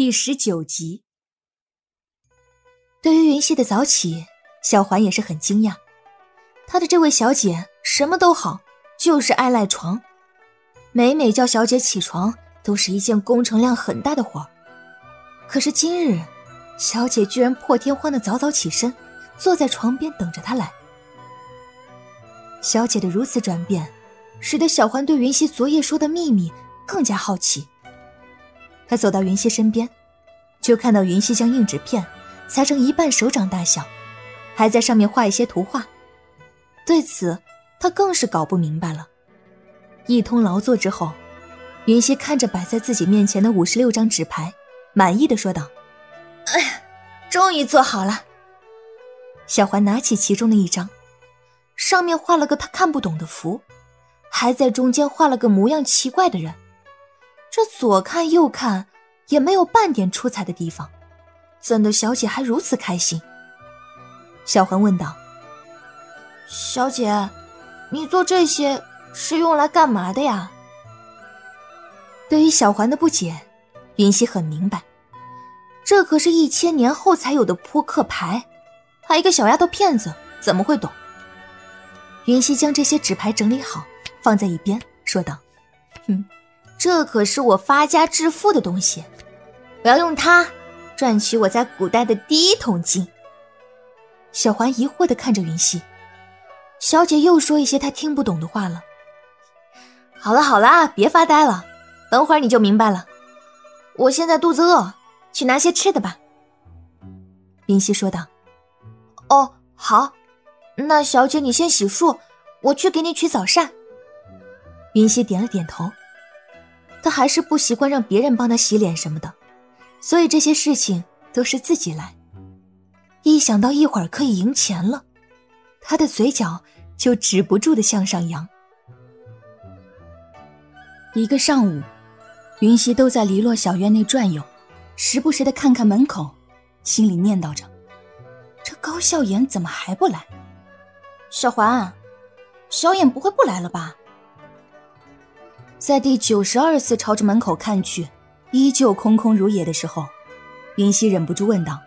第十九集。对于云溪的早起，小环也是很惊讶。她的这位小姐什么都好，就是爱赖床。每每叫小姐起床，都是一件工程量很大的活可是今日，小姐居然破天荒的早早起身，坐在床边等着她来。小姐的如此转变，使得小环对云溪昨夜说的秘密更加好奇。他走到云溪身边，就看到云溪将硬纸片裁成一半手掌大小，还在上面画一些图画。对此，他更是搞不明白了。一通劳作之后，云溪看着摆在自己面前的五十六张纸牌，满意的说道：“哎呀，终于做好了。”小环拿起其中的一张，上面画了个他看不懂的符，还在中间画了个模样奇怪的人。这左看右看，也没有半点出彩的地方，怎的小姐还如此开心？小环问道：“小姐，你做这些是用来干嘛的呀？”对于小环的不解，云溪很明白，这可是一千年后才有的扑克牌，她一个小丫头片子怎么会懂？云溪将这些纸牌整理好，放在一边，说道：“哼。” 这可是我发家致富的东西，我要用它赚取我在古代的第一桶金。小环疑惑的看着云溪，小姐又说一些她听不懂的话了。好了好了，别发呆了，等会儿你就明白了。我现在肚子饿，去拿些吃的吧。云溪说道。哦，好，那小姐你先洗漱，我去给你取早膳。云溪点了点头。他还是不习惯让别人帮他洗脸什么的，所以这些事情都是自己来。一想到一会儿可以赢钱了，他的嘴角就止不住的向上扬。一个上午，云溪都在篱落小院内转悠，时不时的看看门口，心里念叨着：“这高笑颜怎么还不来？”小环，小眼不会不来了吧？在第九十二次朝着门口看去，依旧空空如也的时候，云溪忍不住问道：“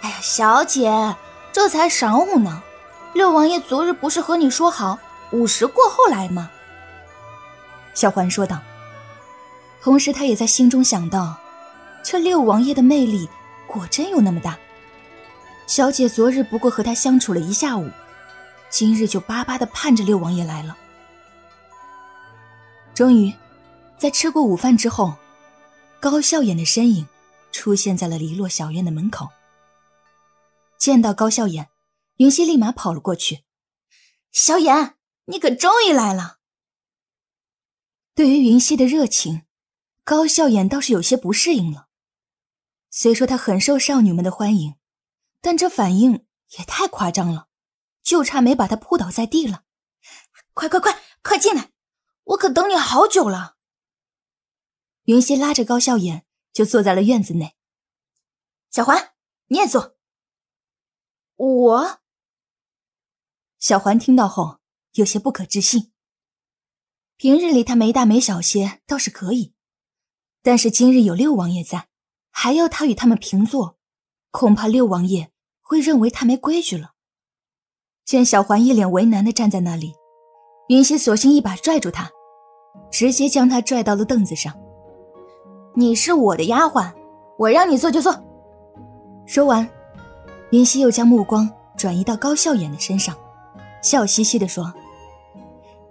哎呀，小姐，这才晌午呢，六王爷昨日不是和你说好午时过后来吗？”小环说道。同时，他也在心中想到，这六王爷的魅力果真有那么大。小姐昨日不过和他相处了一下午，今日就巴巴的盼着六王爷来了。终于，在吃过午饭之后，高笑颜的身影出现在了篱落小院的门口。见到高笑颜，云溪立马跑了过去：“小眼，你可终于来了。”对于云溪的热情，高笑颜倒是有些不适应了。虽说他很受少女们的欢迎，但这反应也太夸张了，就差没把他扑倒在地了。快快快，快进来！我可等你好久了。云溪拉着高笑颜就坐在了院子内。小环，你也坐。我。小环听到后有些不可置信。平日里他没大没小些倒是可以，但是今日有六王爷在，还要他与他们平坐，恐怕六王爷会认为他没规矩了。见小环一脸为难的站在那里，云溪索性一把拽住他。直接将他拽到了凳子上。你是我的丫鬟，我让你坐就坐。说完，云溪又将目光转移到高笑颜的身上，笑嘻嘻地说：“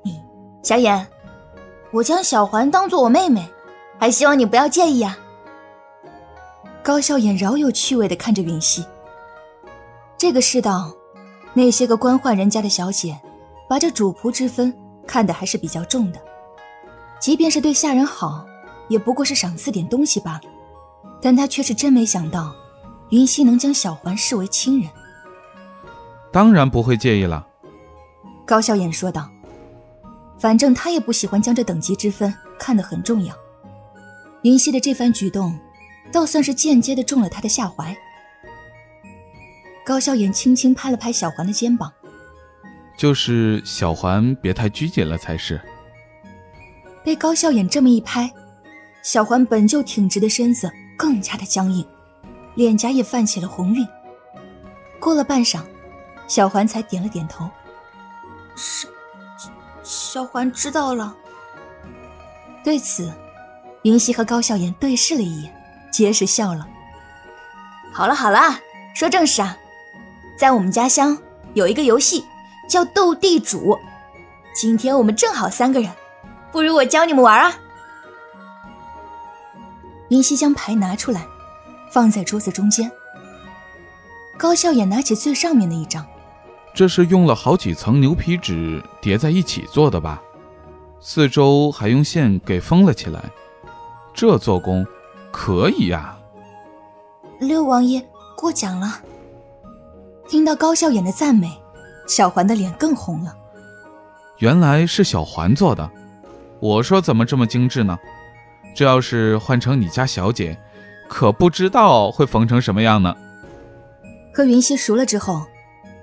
你小眼，我将小环当做我妹妹，还希望你不要介意啊。”高笑颜饶有趣味地看着云溪。这个世道，那些个官宦人家的小姐，把这主仆之分看得还是比较重的。即便是对下人好，也不过是赏赐点东西罢了。但他却是真没想到，云溪能将小环视为亲人。当然不会介意了，高笑颜说道。反正他也不喜欢将这等级之分看得很重要。云溪的这番举动，倒算是间接的中了他的下怀。高笑颜轻轻拍了拍小环的肩膀，就是小环别太拘谨了才是。被高笑眼这么一拍，小环本就挺直的身子更加的僵硬，脸颊也泛起了红晕。过了半晌，小环才点了点头：“是，小环知道了。”对此，云溪和高笑颜对视了一眼，皆是笑了。好了好了，说正事啊，在我们家乡有一个游戏叫斗地主，今天我们正好三个人，不如我教你们玩啊。云溪将牌拿出来，放在桌子中间。高笑颜拿起最上面的一张，这是用了好几层牛皮纸叠在一起做的吧？四周还用线给封了起来，这做工可以呀。六王爷过奖了。听到高笑眼的赞美，小环的脸更红了。原来是小环做的，我说怎么这么精致呢？这要是换成你家小姐，可不知道会缝成什么样呢。和云溪熟了之后，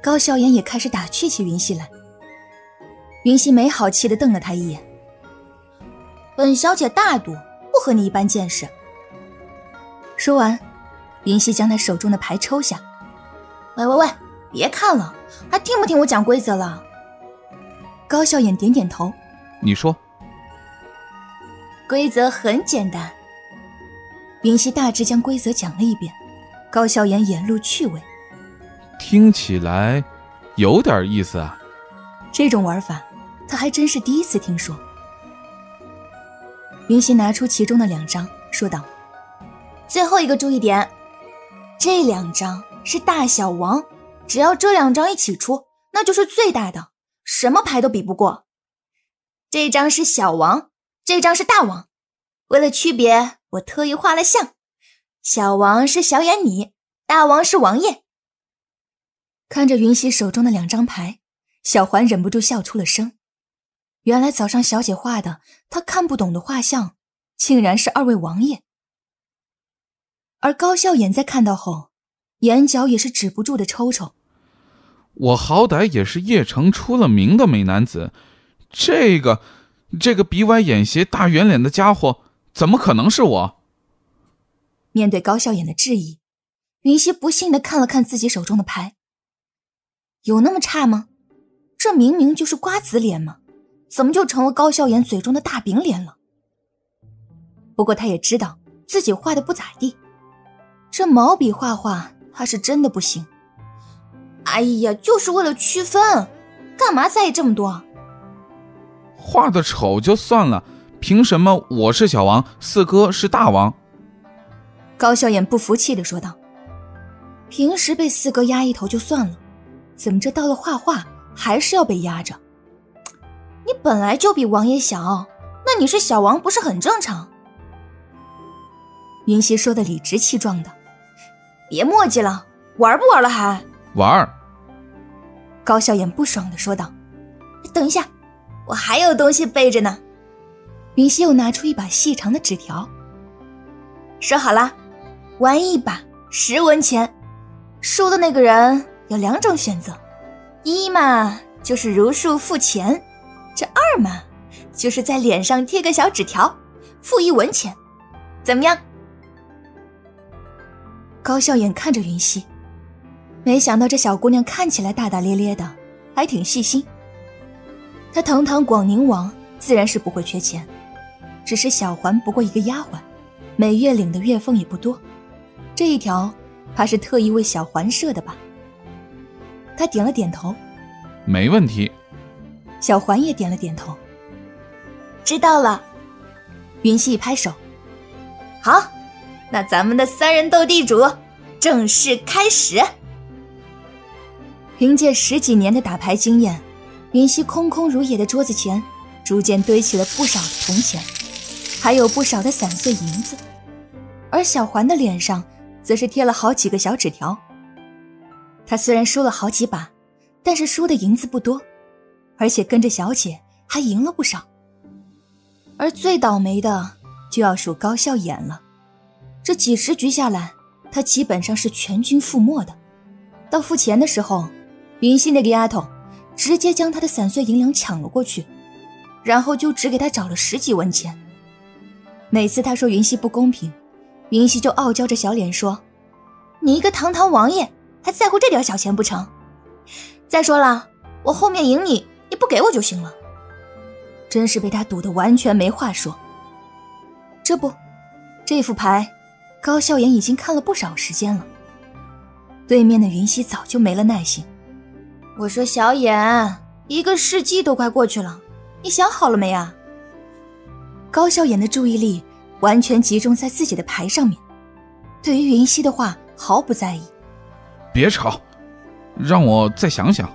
高笑颜也开始打趣起云溪来。云溪没好气的瞪了他一眼：“本小姐大度，不和你一般见识。”说完，云溪将他手中的牌抽下：“喂喂喂，别看了，还听不听我讲规则了？”高笑颜点点头：“你说。”规则很简单。云溪大致将规则讲了一遍，高笑颜眼露趣味。听起来有点意思啊！这种玩法他还真是第一次听说。云溪拿出其中的两张，说道：“最后一个注意点，这两张是大小王，只要这两张一起出，那就是最大的，什么牌都比不过。这张是小王，这张是大王。为了区别，我特意画了像，小王是小眼你，大王是王爷。”看着云溪手中的两张牌，小环忍不住笑出了声。原来早上小姐画的她看不懂的画像，竟然是二位王爷。而高笑眼在看到后，眼角也是止不住的抽抽。我好歹也是邺城出了名的美男子，这个这个鼻歪眼斜、大圆脸的家伙，怎么可能是我？面对高笑颜的质疑，云溪不信的看了看自己手中的牌。有那么差吗？这明明就是瓜子脸嘛，怎么就成了高笑颜嘴中的大饼脸了？不过他也知道自己画的不咋地，这毛笔画画他是真的不行。哎呀，就是为了区分，干嘛在意这么多？画的丑就算了，凭什么我是小王，四哥是大王？高笑颜不服气的说道：“平时被四哥压一头就算了。”怎么这到了画画还是要被压着？你本来就比王爷小，那你是小王不是很正常？云溪说的理直气壮的，别墨迹了，玩不玩了还？玩。高笑颜不爽的说道：“等一下，我还有东西备着呢。”云溪又拿出一把细长的纸条，说好了，玩一把十文钱，输的那个人。有两种选择，一嘛就是如数付钱，这二嘛就是在脸上贴个小纸条，付一文钱，怎么样？高笑眼看着云溪，没想到这小姑娘看起来大大咧咧的，还挺细心。她堂堂广宁王，自然是不会缺钱，只是小环不过一个丫鬟，每月领的月俸也不多，这一条怕是特意为小环设的吧。他点了点头，没问题。小环也点了点头，知道了。云溪一拍手，好，那咱们的三人斗地主正式开始。凭借十几年的打牌经验，云溪空空如也的桌子前逐渐堆起了不少的铜钱，还有不少的散碎银子，而小环的脸上则是贴了好几个小纸条。他虽然输了好几把，但是输的银子不多，而且跟着小姐还赢了不少。而最倒霉的就要数高笑眼了，这几十局下来，他基本上是全军覆没的。到付钱的时候，云溪那个丫头直接将他的散碎银两抢了过去，然后就只给他找了十几文钱。每次他说云溪不公平，云溪就傲娇着小脸说：“你一个堂堂王爷，还在乎这点小钱不成？再说了，我后面赢你，你不给我就行了。”真是被他堵得完全没话说。这不，这副牌，高笑颜已经看了不少时间了。对面的云溪早就没了耐心。我说小眼，一个世纪都快过去了，你想好了没啊？高笑颜的注意力完全集中在自己的牌上面，对于云溪的话毫不在意。别吵，让我再想想。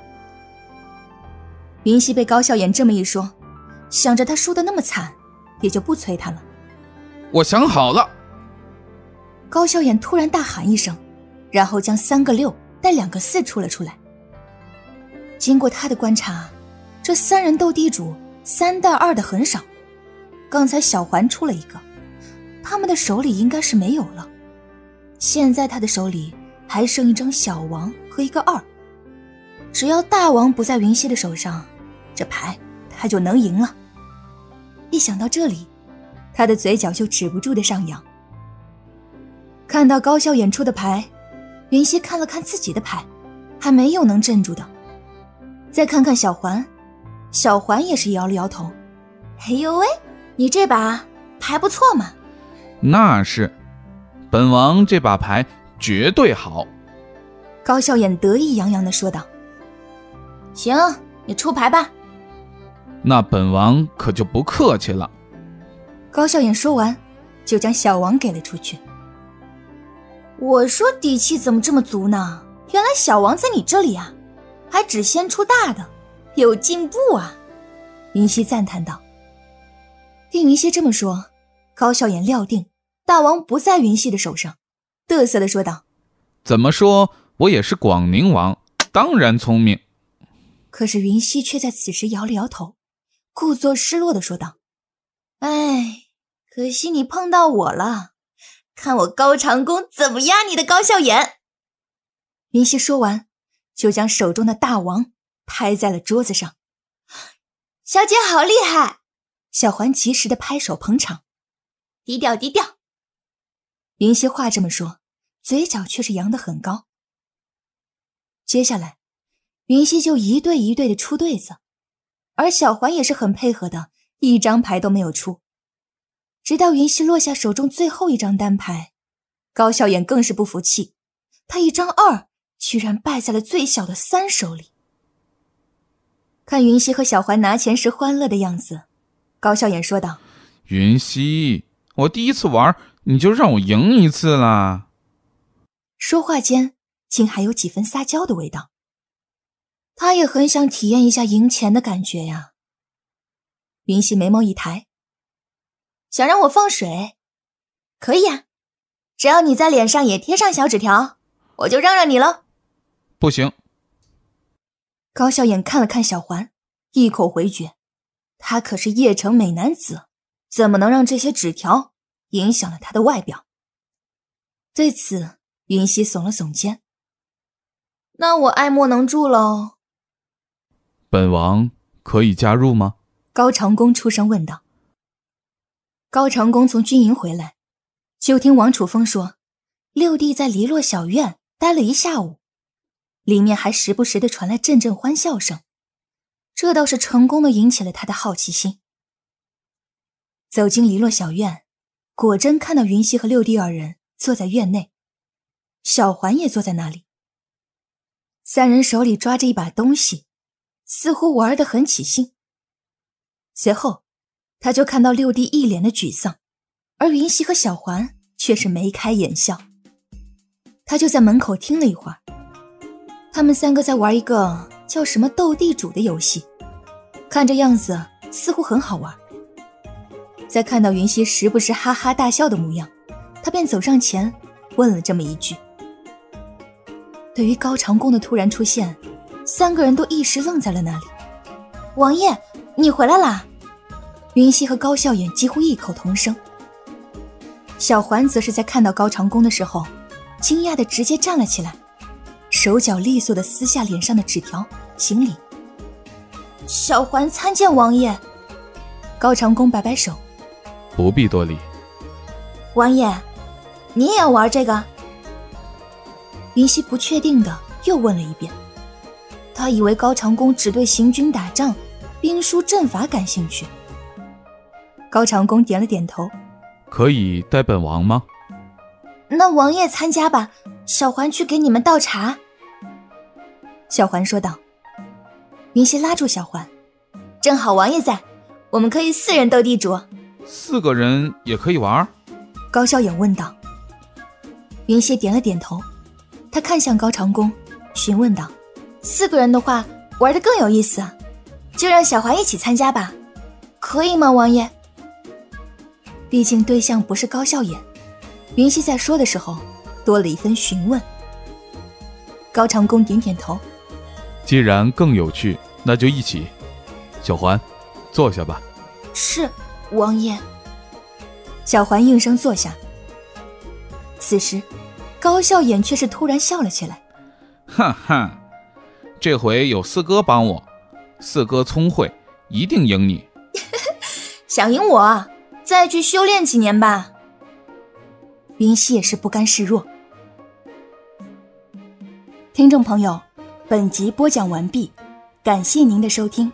云溪被高笑颜这么一说，想着他输的那么惨，也就不催他了。我想好了。高笑颜突然大喊一声，然后将三个六带两个四出了出来。经过他的观察，这三人斗地主三带二的很少。刚才小环出了一个，他们的手里应该是没有了。现在他的手里还剩一张小王和一个二。只要大王不在云溪的手上，这牌他就能赢了。一想到这里，他的嘴角就止不住的上扬。看到高笑演出的牌，云溪看了看自己的牌，还没有能镇住的。再看看小环，小环也是摇了摇头。哎呦喂！你这把牌不错嘛？那是，本王这把牌绝对好。高笑眼得意洋洋的说道：“行，你出牌吧。”那本王可就不客气了。高笑眼说完，就将小王给了出去。我说底气怎么这么足呢？原来小王在你这里啊，还只先出大的，有进步啊！云溪赞叹道。听云溪这么说，高笑颜料定大王不在云溪的手上，得瑟的说道：“怎么说我也是广宁王，当然聪明。”可是云溪却在此时摇了摇头，故作失落的说道：“哎，可惜你碰到我了，看我高长恭怎么压你的高笑颜。”云溪说完，就将手中的大王拍在了桌子上：“小姐好厉害！”小环及时的拍手捧场，低调低调。云溪话这么说，嘴角却是扬得很高。接下来，云溪就一对一对的出对子，而小环也是很配合的，一张牌都没有出。直到云溪落下手中最后一张单牌，高笑眼更是不服气，他一张二居然败在了最小的三手里。看云溪和小环拿钱时欢乐的样子。高笑颜说道：“云溪，我第一次玩，你就让我赢一次啦。”说话间，竟还有几分撒娇的味道。他也很想体验一下赢钱的感觉呀。云溪眉毛一抬：“想让我放水？可以啊，只要你在脸上也贴上小纸条，我就让让你了。”不行。高笑眼看了看小环，一口回绝。他可是叶城美男子，怎么能让这些纸条影响了他的外表？对此，云溪耸了耸肩。那我爱莫能助喽。本王可以加入吗？高长恭出声问道。高长恭从军营回来，就听王楚风说，六弟在篱落小院待了一下午，里面还时不时的传来阵阵欢笑声。这倒是成功的引起了他的好奇心。走进篱落小院，果真看到云溪和六弟二人坐在院内，小环也坐在那里。三人手里抓着一把东西，似乎玩得很起兴。随后，他就看到六弟一脸的沮丧，而云溪和小环却是眉开眼笑。他就在门口听了一会儿，他们三个在玩一个。叫什么斗地主的游戏，看这样子似乎很好玩。在看到云溪时不时哈哈大笑的模样，他便走上前问了这么一句。对于高长恭的突然出现，三个人都一时愣在了那里。王爷，你回来啦！云溪和高笑眼几乎异口同声。小环则是在看到高长恭的时候，惊讶的直接站了起来。手脚利索的撕下脸上的纸条，行礼。小环参见王爷。高长恭摆摆手，不必多礼。王爷，你也要玩这个？云溪不确定的又问了一遍。他以为高长恭只对行军打仗、兵书阵法感兴趣。高长恭点了点头，可以带本王吗？那王爷参加吧，小环去给你们倒茶。小环说道。云溪拉住小环，正好王爷在，我们可以四人斗地主。四个人也可以玩？高笑眼问道。云溪点了点头，他看向高长恭，询问道：“四个人的话，玩的更有意思，就让小环一起参加吧，可以吗，王爷？”毕竟对象不是高笑眼，云溪在说的时候多了一分询问。高长恭点点头，既然更有趣。那就一起，小环，坐下吧。是，王爷。小环应声坐下。此时，高笑眼却是突然笑了起来。哈哈，这回有四哥帮我，四哥聪慧，一定赢你。想赢我，再去修炼几年吧。云溪也是不甘示弱。听众朋友，本集播讲完毕。感谢您的收听。